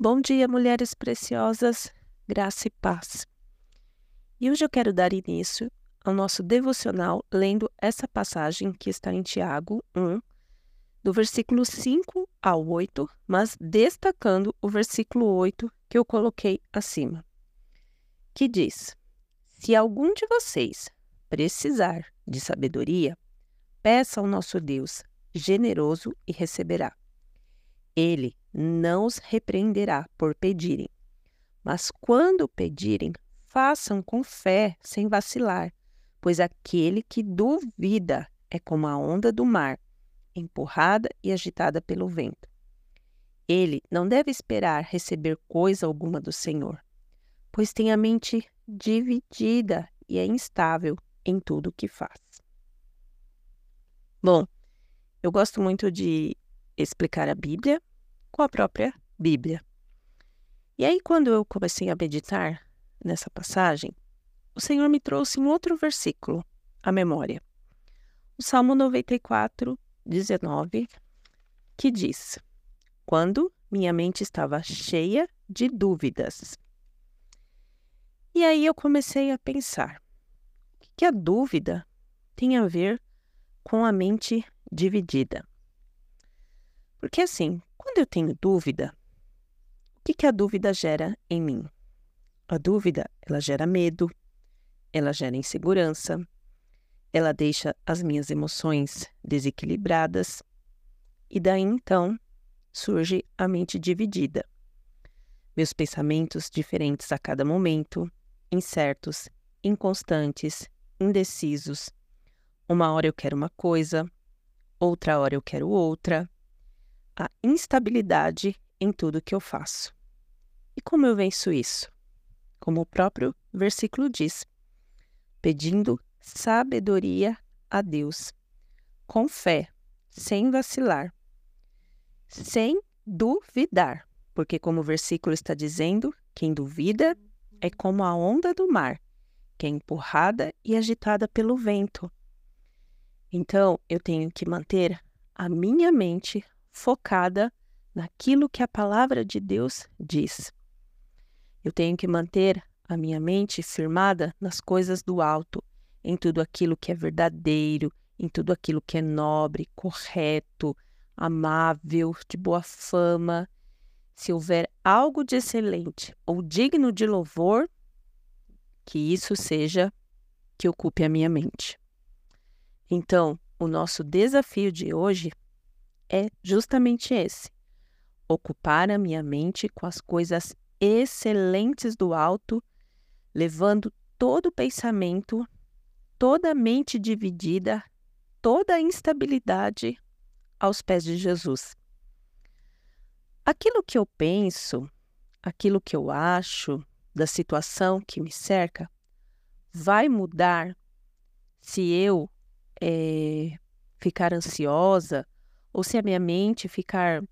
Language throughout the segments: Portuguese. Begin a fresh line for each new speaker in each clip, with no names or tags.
Bom dia, mulheres preciosas, graça e paz. E hoje eu quero dar início ao nosso devocional lendo essa passagem que está em Tiago 1, do versículo 5 ao 8, mas destacando o versículo 8 que eu coloquei acima, que diz: Se algum de vocês precisar de sabedoria, peça ao nosso Deus, generoso, e receberá. Ele não os repreenderá por pedirem. Mas quando pedirem, façam com fé, sem vacilar, pois aquele que duvida é como a onda do mar, empurrada e agitada pelo vento. Ele não deve esperar receber coisa alguma do Senhor, pois tem a mente dividida e é instável em tudo o que faz. Bom, eu gosto muito de explicar a Bíblia com a própria Bíblia. E aí, quando eu comecei a meditar nessa passagem, o Senhor me trouxe um outro versículo à memória. O Salmo 94, 19, que diz: Quando minha mente estava cheia de dúvidas. E aí eu comecei a pensar: que a dúvida tem a ver com a mente dividida? Porque assim, quando eu tenho dúvida, o que, que a dúvida gera em mim? A dúvida, ela gera medo, ela gera insegurança, ela deixa as minhas emoções desequilibradas e daí então surge a mente dividida. Meus pensamentos diferentes a cada momento, incertos, inconstantes, indecisos. Uma hora eu quero uma coisa, outra hora eu quero outra, a instabilidade em tudo que eu faço. E como eu venço isso? Como o próprio versículo diz, pedindo sabedoria a Deus, com fé, sem vacilar, sem duvidar, porque, como o versículo está dizendo, quem duvida é como a onda do mar, que é empurrada e agitada pelo vento. Então, eu tenho que manter a minha mente focada naquilo que a palavra de Deus diz. Eu tenho que manter a minha mente firmada nas coisas do alto, em tudo aquilo que é verdadeiro, em tudo aquilo que é nobre, correto, amável, de boa fama. Se houver algo de excelente ou digno de louvor, que isso seja que ocupe a minha mente. Então, o nosso desafio de hoje é justamente esse: ocupar a minha mente com as coisas excelentes do alto, levando todo o pensamento, toda a mente dividida, toda instabilidade aos pés de Jesus. Aquilo que eu penso, aquilo que eu acho da situação que me cerca, vai mudar se eu é, ficar ansiosa ou se a minha mente ficar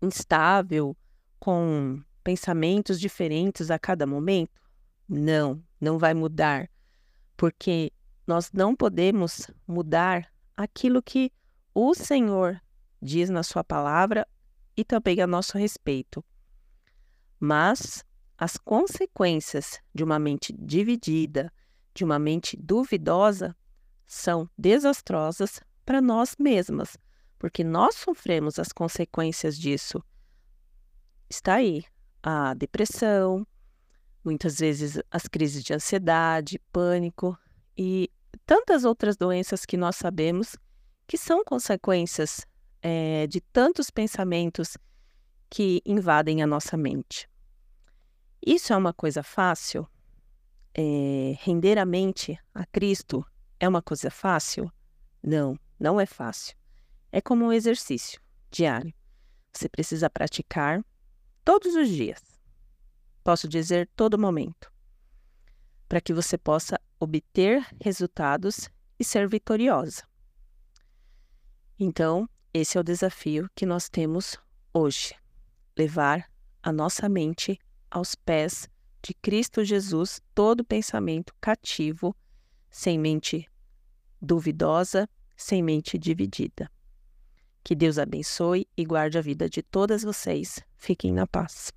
instável, com pensamentos diferentes a cada momento? Não, não vai mudar, porque nós não podemos mudar aquilo que o Senhor diz na Sua palavra e também a nosso respeito. Mas as consequências de uma mente dividida, de uma mente duvidosa, são desastrosas para nós mesmas, porque nós sofremos as consequências disso. Está aí a depressão, muitas vezes as crises de ansiedade, pânico e tantas outras doenças que nós sabemos que são consequências é, de tantos pensamentos que invadem a nossa mente. Isso é uma coisa fácil? É, render a mente a Cristo é uma coisa fácil? Não, não é fácil. É como um exercício diário. Você precisa praticar todos os dias. Posso dizer todo momento. Para que você possa obter resultados e ser vitoriosa. Então, esse é o desafio que nós temos hoje: levar a nossa mente aos pés de Cristo Jesus, todo pensamento cativo, sem mente duvidosa, sem mente dividida. Que Deus abençoe e guarde a vida de todas vocês. Fiquem na paz.